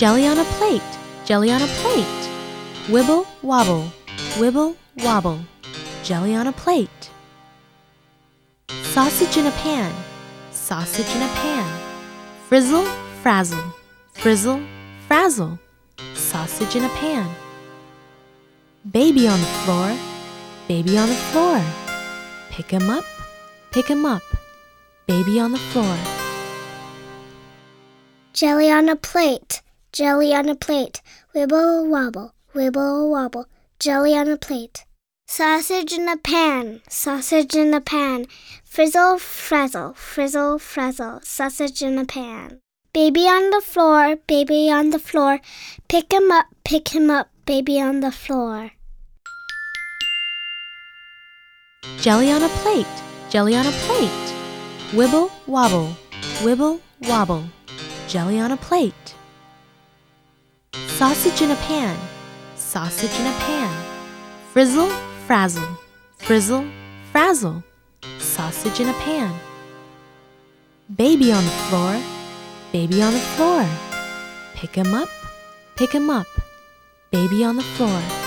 Jelly on a plate, jelly on a plate. Wibble wobble, wibble wobble. Jelly on a plate. Sausage in a pan, sausage in a pan. Frizzle, frazzle, frizzle, frazzle. Sausage in a pan. Baby on the floor, baby on the floor. Pick him up, pick him up. Baby on the floor. Jelly on a plate, jelly on a plate. Wibble wobble, wibble wobble. Jelly on a plate. Sausage in a pan, sausage in a pan. Frizzle, frazzle, frizzle, frazzle. Sausage in a pan. Baby on the floor, baby on the floor. Pick him up, pick him up, baby on the floor. Jelly on a plate, jelly on a plate. Wibble wobble, wibble wobble. Jelly on a plate. Sausage in a pan, sausage in a pan. Frizzle, frazzle, frizzle, frazzle. Sausage in a pan. Baby on the floor, baby on the floor. Pick him up, pick him up. Baby on the floor.